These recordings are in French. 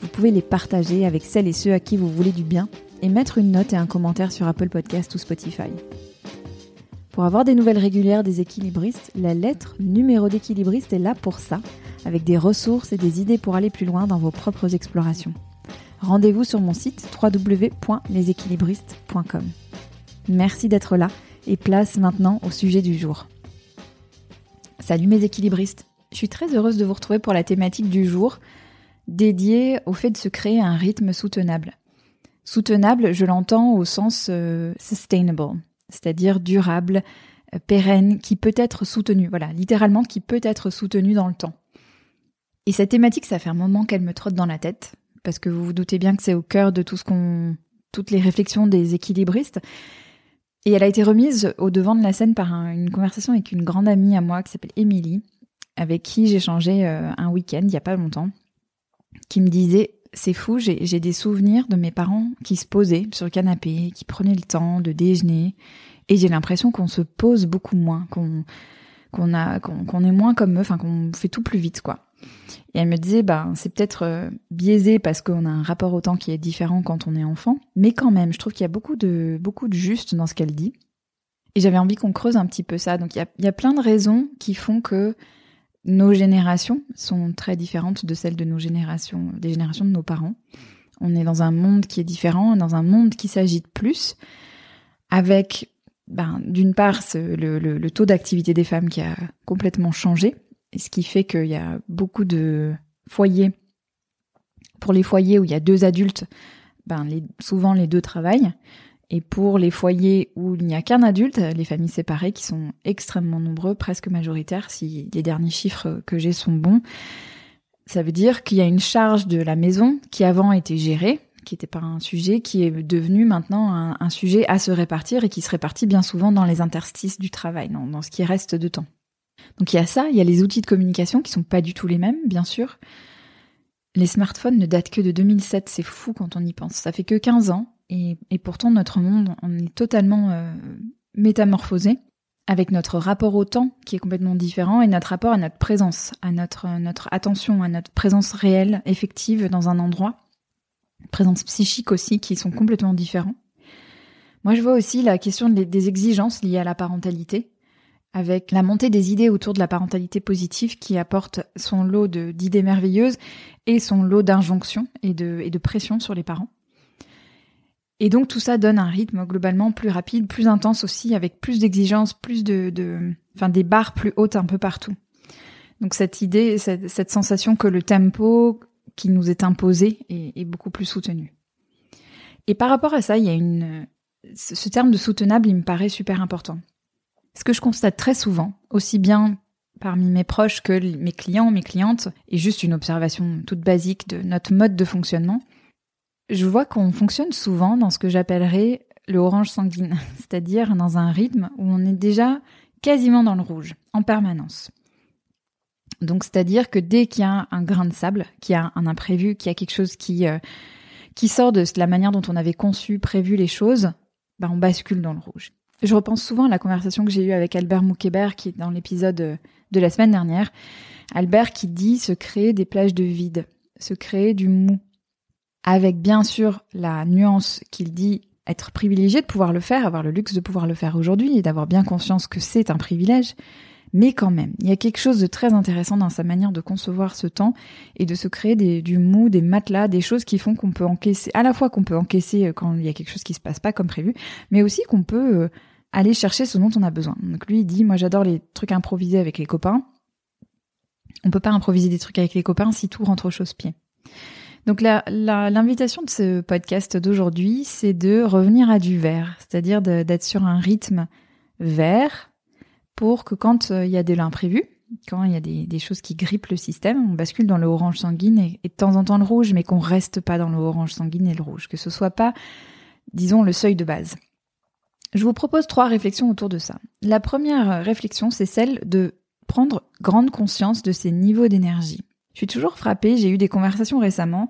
vous pouvez les partager avec celles et ceux à qui vous voulez du bien et mettre une note et un commentaire sur Apple Podcast ou Spotify. Pour avoir des nouvelles régulières des équilibristes, la lettre numéro d'équilibriste est là pour ça, avec des ressources et des idées pour aller plus loin dans vos propres explorations. Rendez-vous sur mon site www.leséquilibristes.com. Merci d'être là et place maintenant au sujet du jour. Salut mes équilibristes, je suis très heureuse de vous retrouver pour la thématique du jour, dédié au fait de se créer un rythme soutenable. Soutenable, je l'entends au sens euh, sustainable, c'est-à-dire durable, euh, pérenne, qui peut être soutenu. Voilà, littéralement qui peut être soutenu dans le temps. Et cette thématique, ça fait un moment qu'elle me trotte dans la tête, parce que vous vous doutez bien que c'est au cœur de tout ce qu'on, toutes les réflexions des équilibristes. Et elle a été remise au devant de la scène par une conversation avec une grande amie à moi qui s'appelle Émilie, avec qui j'ai changé euh, un week-end il y a pas longtemps qui me disait c'est fou, j'ai des souvenirs de mes parents qui se posaient sur le canapé, qui prenaient le temps de déjeuner, et j'ai l'impression qu'on se pose beaucoup moins, qu'on qu'on a qu'on est moins comme eux, enfin qu'on fait tout plus vite quoi. Et elle me disait bah c'est peut-être euh, biaisé parce qu'on a un rapport au temps qui est différent quand on est enfant, mais quand même, je trouve qu'il y a beaucoup de beaucoup de juste dans ce qu'elle dit. Et j'avais envie qu'on creuse un petit peu ça. Donc il y a, il y a plein de raisons qui font que nos générations sont très différentes de celles de nos générations, des générations de nos parents. On est dans un monde qui est différent, dans un monde qui s'agite plus, avec ben, d'une part le, le, taux d'activité des femmes qui a complètement changé, et ce qui fait qu'il y a beaucoup de foyers. Pour les foyers où il y a deux adultes, ben, souvent les deux travaillent. Et pour les foyers où il n'y a qu'un adulte, les familles séparées qui sont extrêmement nombreux, presque majoritaires, si les derniers chiffres que j'ai sont bons, ça veut dire qu'il y a une charge de la maison qui avant était gérée, qui n'était pas un sujet, qui est devenu maintenant un, sujet à se répartir et qui se répartit bien souvent dans les interstices du travail, dans, dans ce qui reste de temps. Donc il y a ça, il y a les outils de communication qui sont pas du tout les mêmes, bien sûr. Les smartphones ne datent que de 2007, c'est fou quand on y pense. Ça fait que 15 ans et, pourtant, notre monde, on est totalement euh, métamorphosé avec notre rapport au temps qui est complètement différent et notre rapport à notre présence, à notre, notre attention, à notre présence réelle, effective dans un endroit, présence psychique aussi, qui sont complètement différents. Moi, je vois aussi la question des exigences liées à la parentalité, avec la montée des idées autour de la parentalité positive qui apporte son lot d'idées merveilleuses et son lot d'injonctions et de, et de pression sur les parents. Et donc tout ça donne un rythme globalement plus rapide, plus intense aussi, avec plus d'exigences, plus de, de, enfin des barres plus hautes un peu partout. Donc cette idée, cette, sensation que le tempo qui nous est imposé est, beaucoup plus soutenu. Et par rapport à ça, il y a une, ce terme de soutenable, il me paraît super important. Ce que je constate très souvent, aussi bien parmi mes proches que mes clients, mes clientes, et juste une observation toute basique de notre mode de fonctionnement, je vois qu'on fonctionne souvent dans ce que j'appellerais le orange sanguine, c'est-à-dire dans un rythme où on est déjà quasiment dans le rouge, en permanence. Donc c'est-à-dire que dès qu'il y a un grain de sable, qu'il y a un imprévu, qu'il y a quelque chose qui, euh, qui sort de la manière dont on avait conçu, prévu les choses, bah on bascule dans le rouge. Je repense souvent à la conversation que j'ai eue avec Albert Moukébert, qui est dans l'épisode de la semaine dernière. Albert qui dit se créer des plages de vide, se créer du mou, avec bien sûr la nuance qu'il dit être privilégié de pouvoir le faire, avoir le luxe de pouvoir le faire aujourd'hui et d'avoir bien conscience que c'est un privilège. Mais quand même, il y a quelque chose de très intéressant dans sa manière de concevoir ce temps et de se créer du mou, des matelas, des choses qui font qu'on peut encaisser, à la fois qu'on peut encaisser euh, quand il y a quelque chose qui se passe pas comme prévu, mais aussi qu'on peut euh, aller chercher ce dont on a besoin. Donc lui, il dit, moi j'adore les trucs improvisés avec les copains. On peut pas improviser des trucs avec les copains si tout rentre au chausse-pied. Donc l'invitation de ce podcast d'aujourd'hui, c'est de revenir à du vert, c'est-à-dire d'être sur un rythme vert pour que quand euh, il y a de l'imprévu, quand il y a des, choses qui grippent le système, on bascule dans le orange sanguine et, de temps en temps le rouge, mais qu'on reste pas dans le orange sanguine et le rouge, que ce soit pas, disons, le seuil de base. Je vous propose trois réflexions autour de ça. La première réflexion, c'est celle de prendre grande conscience de ces niveaux d'énergie. Je suis toujours frappée, j'ai eu des conversations récemment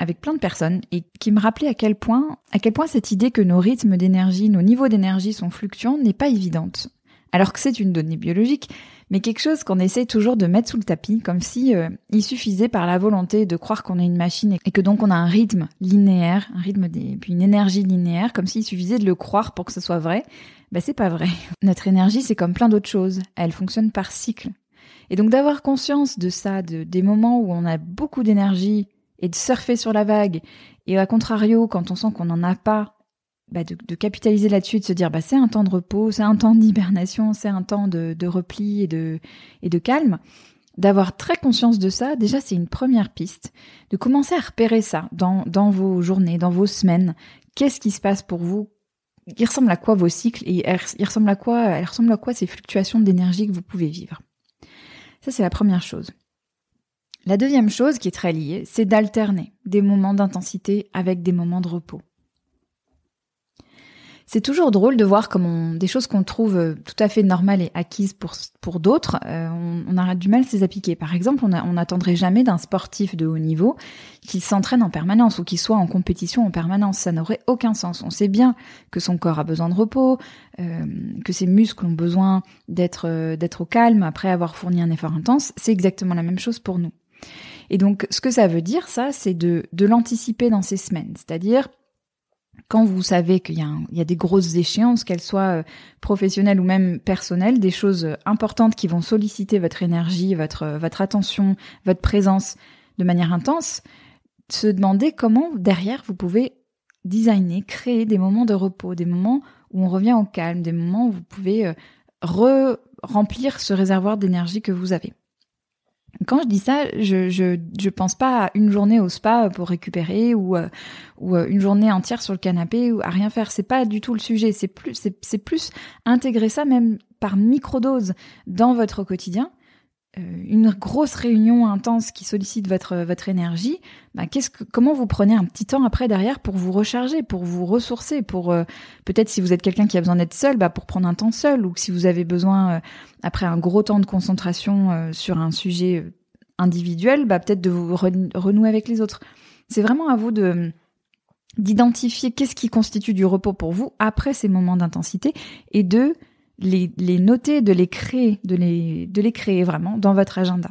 avec plein de personnes et qui me rappelaient à quel point, à quel point cette idée que nos rythmes d'énergie, nos niveaux d'énergie sont fluctuants n'est pas évidente. Alors que c'est une donnée biologique, mais quelque chose qu'on essaie toujours de mettre sous le tapis, comme si euh, il suffisait par la volonté de croire qu'on est une machine et que donc on a un rythme linéaire, un rythme des, puis une énergie linéaire, comme s'il suffisait de le croire pour que ce soit vrai. Ben c'est pas vrai. Notre énergie, c'est comme plein d'autres choses. Elle fonctionne par cycle. Et donc d'avoir conscience de ça, de, des moments où on a beaucoup d'énergie et de surfer sur la vague, et à contrario, quand on sent qu'on n'en a pas, bah, de, capitaliser là-dessus de se dire bah c'est un temps de repos, c'est un temps d'hibernation, c'est un temps de, repli et de, et de calme. D'avoir très conscience de ça, déjà c'est une première piste. De commencer à repérer ça dans, dans vos journées, dans vos semaines. Qu'est-ce qui se passe pour vous? Il ressemble à quoi vos cycles et il ressemble à quoi, elle ressemble à quoi ces fluctuations d'énergie que vous pouvez vivre? Ça c'est la première chose. La deuxième chose qui est très liée, c'est d'alterner des moments d'intensité avec des moments de repos. C'est toujours drôle de voir comment des choses qu'on trouve euh, tout à fait normales et acquises pour, pour d'autres, euh, on, on, a du mal à les appliquer. Par exemple, on n'attendrait jamais d'un sportif de haut niveau qu'il s'entraîne en permanence ou qu'il soit en compétition en permanence. Ça n'aurait aucun sens. On sait bien que son corps a besoin de repos, euh, que ses muscles ont besoin d'être d'être au calme après avoir fourni un effort intense. C'est exactement la même chose pour nous. Et donc, ce que ça veut dire, ça, c'est de, de l'anticiper dans ces semaines. C'est-à-dire, quand vous savez qu'il y, a des grosses échéances, qu'elles soient euh, professionnelles ou même personnelles, des choses euh, importantes qui vont solliciter votre énergie, votre, euh, votre attention, votre présence de manière intense, se demander comment derrière vous pouvez designer, créer des moments de repos, des moments où on revient au calme, des moments où vous pouvez re-remplir ce réservoir d'énergie que vous avez. Quand je dis ça, je, je, je pense pas à une journée au spa pour récupérer ou euh, ou euh, une journée entière sur le canapé ou à rien faire. C'est pas du tout le sujet. C'est plus c'est plus intégrer ça même par microdose dans votre quotidien. Euh, une grosse réunion intense qui sollicite votre votre énergie. Bah, qu'est-ce que comment vous prenez un petit temps après derrière pour vous recharger, pour vous ressourcer, pour peut-être si vous êtes quelqu'un qui a besoin d'être seul, bah pour prendre un temps seul ou si vous avez besoin après un gros temps de concentration euh, sur un sujet euh, individuel, bah, peut-être de vous renouer avec les autres. C'est vraiment à vous de d'identifier qu'est-ce qui constitue du repos pour vous après ces moments d'intensité et de les, noter, de les créer, de les, de les créer vraiment dans votre agenda.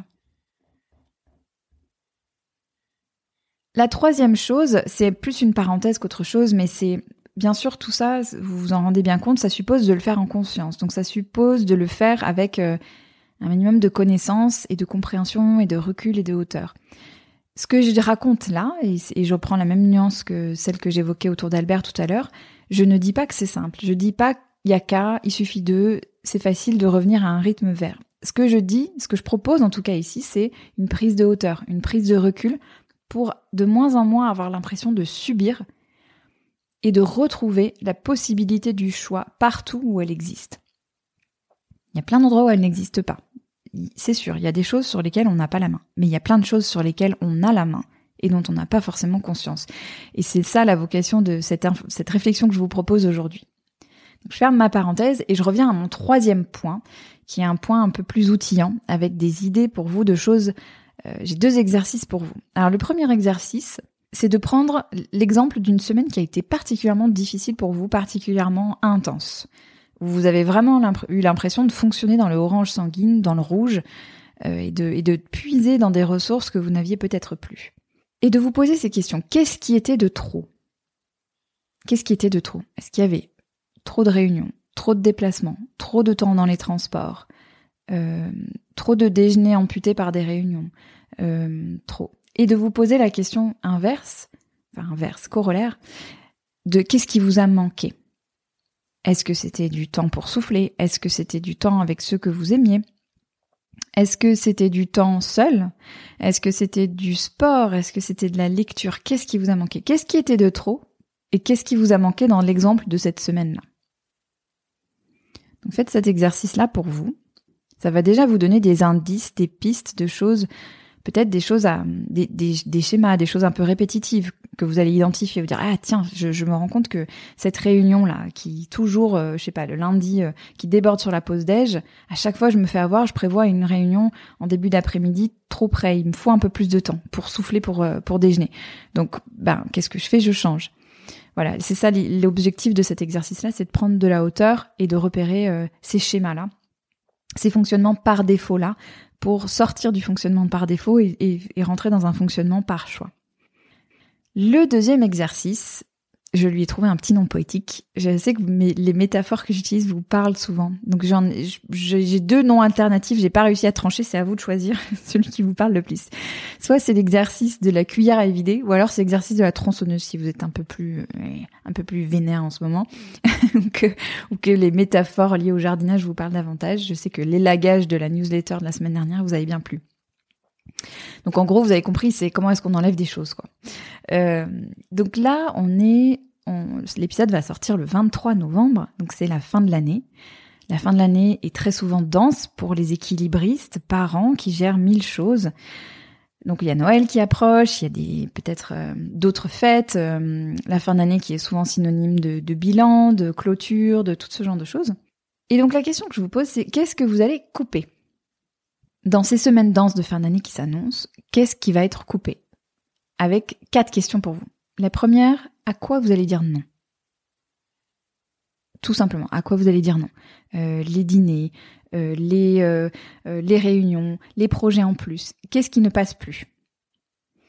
La troisième chose, c'est plus une parenthèse qu'autre chose, mais c'est bien sûr, tout ça, vous vous en rendez bien compte, ça suppose de le faire en conscience. Donc ça suppose de le faire avec euh, un minimum de connaissances et de compréhension et de recul et de hauteur. Ce que je raconte là, et, je reprends la même nuance que celle que j'évoquais autour d'Albert tout à l'heure, je ne dis pas que c'est simple. Je dis pas qu'il y a qu'à, il suffit de, c'est facile de revenir à un rythme vert. Ce que je dis, ce que je propose en tout cas ici, c'est une prise de hauteur, une prise de recul pour de moins en moins avoir l'impression de subir et de retrouver la possibilité du choix partout où elle existe. Il y a plein d'endroits où elle n'existe pas. C'est sûr, il y a des choses sur lesquelles on n'a pas la main, mais il y a plein de choses sur lesquelles on a la main et dont on n'a pas forcément conscience. Et c'est ça la vocation de cette, cette réflexion que je vous propose aujourd'hui. Je ferme ma parenthèse et je reviens à mon troisième point, qui est un point un peu plus outillant, avec des idées pour vous de choses. Euh, j'ai deux exercices pour vous. Alors le premier exercice, c'est de prendre l'exemple d'une semaine qui a été particulièrement difficile pour vous, particulièrement intense. Vous avez vraiment eu l'impression de fonctionner dans le orange sanguine, dans le rouge, euh, et, de, et de puiser dans des ressources que vous n'aviez peut-être plus. Et de vous poser ces questions. Qu'est-ce qui était de trop? Qu'est-ce qui était de trop? Est-ce qu'il y avait trop de réunions, trop de déplacements, trop de temps dans les transports, euh, trop de déjeuners amputés par des réunions, euh, trop. Et de vous poser la question inverse, enfin inverse, corollaire, de qu'est-ce qui vous a manqué? Est-ce que c'était du temps pour souffler? Est-ce que c'était du temps avec ceux que vous aimiez? Est-ce que c'était du temps seul? Est-ce que c'était du sport? Est-ce que c'était de la lecture? Qu'est-ce qui vous a manqué? Qu'est-ce qui était de trop? Et qu'est-ce qui vous a manqué dans l'exemple de cette semaine-là? Donc faites cet exercice-là pour vous. Ça va déjà vous donner des indices, des pistes de choses peut-être des choses à des, des, schémas, des choses un peu répétitives que vous allez identifier, vous dire ah tiens, je, me rends compte que cette réunion là, qui toujours, euh, je sais pas, le lundi, euh, qui déborde sur la pause déj, à chaque fois je me fais avoir, je prévois une réunion en début d'après-midi trop près, il me faut un peu plus de temps pour souffler pour euh, pour déjeuner. Donc ben qu'est-ce que je fais? Je change. Voilà, c'est ça l'objectif de cet exercice-là, c'est de prendre de la hauteur et de repérer ces schémas-là, ces fonctionnements par défaut-là, pour sortir du fonctionnement par défaut et, rentrer dans un fonctionnement par choix. Le deuxième exercice, je lui ai trouvé un petit nom poétique. Je sais que les métaphores que j'utilise vous parlent souvent. Donc j'ai deux noms alternatifs, j'ai pas réussi à trancher, c'est à vous de choisir celui qui vous parle le plus. Soit c'est l'exercice de la cuillère à évider, ou alors c'est l'exercice de la tronçonneuse si vous êtes un peu plus un peu plus vénère en ce moment, ou, que, ou que les métaphores liées au jardinage vous parlent davantage. Je sais que l'élagage de la newsletter de la semaine dernière vous avez bien plu. Donc en gros, vous avez compris, c'est comment est-ce qu'on enlève des choses, quoi. Euh, donc là, on est, l'épisode va sortir le 23 novembre, donc c'est la fin de l'année. La fin de l'année est très souvent dense pour les équilibristes, parents qui gèrent mille choses. Donc il y a Noël qui approche, il y a des peut-être euh, d'autres fêtes, euh, la fin d'année qui est souvent synonyme de, de, bilan, de clôture, de tout ce genre de choses. Et donc la question que je vous pose, c'est qu'est-ce que vous allez couper? Dans ces semaines denses de fin d'année qui s'annoncent, qu'est-ce qui va être coupé? Avec quatre questions pour vous. La première, à quoi vous allez dire non? Tout simplement, à quoi vous allez dire non? Euh, Les dîners, euh, les, euh, les réunions, les projets en plus. Qu'est-ce qui ne passe plus?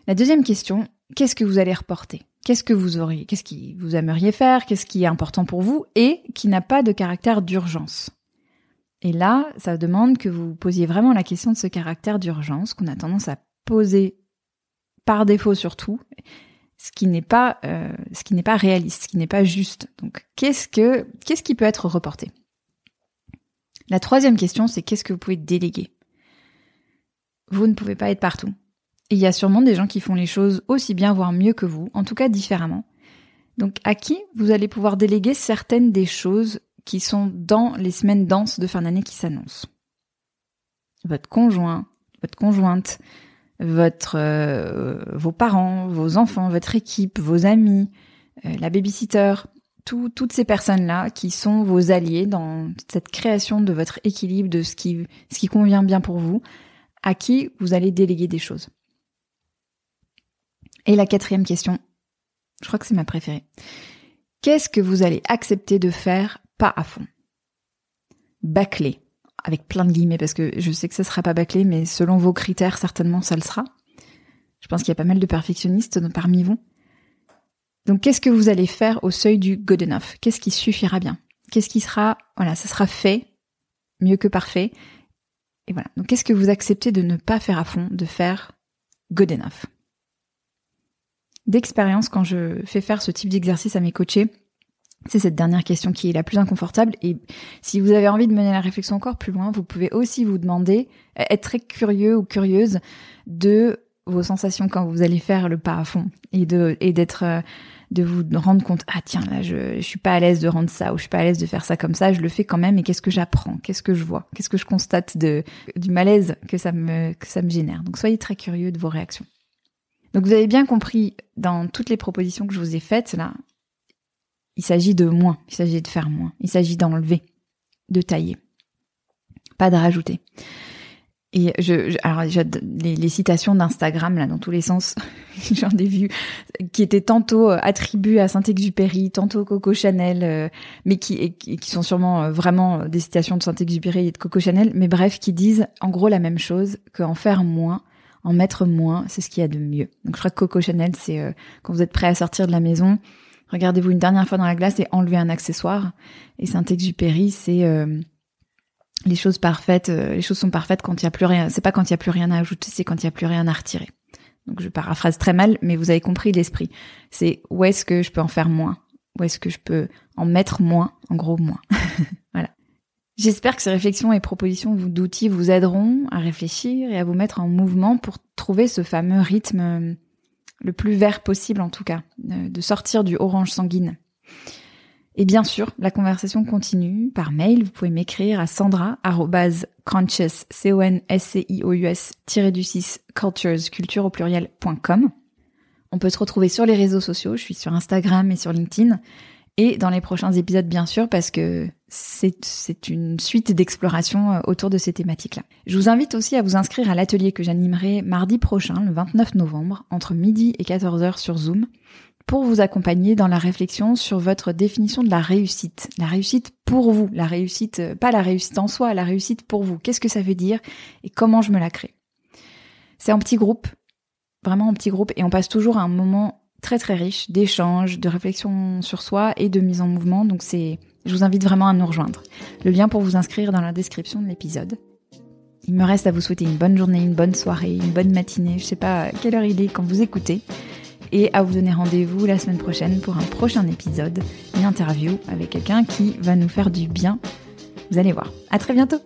La deuxième question, qu'est-ce que vous allez reporter? Qu'est-ce que vous auriez Qu'est-ce qui vous aimeriez faire? Qu'est-ce qui est important pour vous et qui n'a pas de caractère d'urgence? Et là, ça demande que vous posiez vraiment la question de ce caractère d'urgence qu'on a tendance à poser par défaut surtout, ce qui n'est pas euh, ce qui n'est pas réaliste, ce qui n'est pas juste. Donc, qu'est-ce que qu'est-ce qui peut être reporté? La troisième question, c'est qu'est-ce que vous pouvez déléguer? Vous ne pouvez pas être partout. Il y a sûrement des gens qui font les choses aussi bien, voire mieux que vous, en tout cas différemment. Donc, à qui vous allez pouvoir déléguer certaines des choses qui sont dans les semaines denses de fin d'année qui s'annoncent. Votre conjoint, votre conjointe, votre, euh, vos parents, vos enfants, votre équipe, vos amis, euh, la babysitter, toutes ces personnes-là qui sont vos alliés dans cette création de votre équilibre, de ce qui, ce qui convient bien pour vous, à qui vous allez déléguer des choses. Et la quatrième question, je crois que c'est ma préférée. Qu'est-ce que vous allez accepter de faire pas à fond. Bâclé, avec plein de guillemets, parce que je sais que ça sera pas bâclé, mais selon vos critères, certainement ça le sera. Je pense qu'il y a pas mal de perfectionnistes parmi vous. Donc qu'est-ce que vous allez faire au seuil du good enough? Qu'est-ce qui suffira bien? Qu'est-ce qui sera, voilà, ça sera fait, mieux que parfait. Et voilà. Donc qu'est-ce que vous acceptez de ne pas faire à fond, de faire good enough? D'expérience, quand je fais faire ce type d'exercice à mes coachés, c'est cette dernière question qui est la plus inconfortable. Et si vous avez envie de mener la réflexion encore plus loin, vous pouvez aussi vous demander, euh, être très curieux ou curieuse de vos sensations quand vous allez faire le pas à fond et de d'être euh, de vous rendre compte ah tiens là je, je suis pas à l'aise de rendre ça ou je suis pas à l'aise de faire ça comme ça je le fais quand même et qu'est-ce que j'apprends? Qu'est-ce que je vois? Qu'est-ce que je constate de du malaise que ça me que ça me génère? Donc soyez très curieux de vos réactions. Donc vous avez bien compris dans toutes les propositions que je vous ai faites là il s'agit de moins, il s'agit de faire moins, il s'agit d'enlever, de tailler, pas de rajouter. Et je, alors les, citations d'Instagram là dans tous les sens, j'en ai vu qui étaient tantôt euh, attribuées à Saint-Exupéry, tantôt Coco Chanel, euh, mais qui, qui sont sûrement euh, vraiment des citations de Saint-Exupéry et de Coco Chanel, mais bref, qui disent en gros la même chose qu'en faire moins, en mettre moins, c'est ce qu'il y a de mieux. Donc je crois que Coco Chanel, c'est quand vous êtes prêt à sortir de la maison, Regardez-vous une dernière fois dans la glace et enlevez un accessoire. Et Saint-Exupéry, c'est euh, les choses parfaites. Euh, les choses sont parfaites quand il y a plus rien. C'est pas quand il y a plus rien à ajouter, c'est quand il y a plus rien à retirer. Donc je paraphrase très mal, mais vous avez compris l'esprit. C'est où est-ce que je peux en faire moins? Où est-ce que je peux en mettre moins? En gros, moins. voilà. J'espère que ces réflexions et propositions d'outils vous aideront à réfléchir et à vous mettre en mouvement pour trouver ce fameux rythme le plus vert possible en tout cas, de sortir du orange sanguine. Et bien sûr, la conversation continue par mail. Vous pouvez m'écrire à sandra.conscious, c o n s c i o u s du 6 cultures, culture au pluriel.com. On peut se retrouver sur les réseaux sociaux. Je suis sur Instagram et sur LinkedIn. Et dans les prochains épisodes, bien sûr, parce que c'est une suite d'exploration euh, autour de ces thématiques-là. Je vous invite aussi à vous inscrire à l'atelier que j'animerai mardi prochain, le 29 novembre, entre midi et 14h sur Zoom pour vous accompagner dans la réflexion sur votre définition de la réussite. La réussite pour vous, la réussite, euh, pas la réussite en soi, la réussite pour vous. Qu'est-ce que ça veut dire et comment je me la crée? C'est en petit groupe, vraiment en petit groupe, et on passe toujours à un moment très très riche d'échange, de réflexion sur soi et de mise en mouvement. Donc c'est, je vous invite vraiment à nous rejoindre. Le lien pour vous inscrire dans la description de l'épisode. Il me reste à vous souhaiter une bonne journée, une bonne soirée, une bonne matinée. Je sais pas quelle heure il est quand vous écoutez et à vous donner rendez-vous la semaine prochaine pour un prochain épisode, une interview avec quelqu'un qui va nous faire du bien. Vous allez voir. À très bientôt!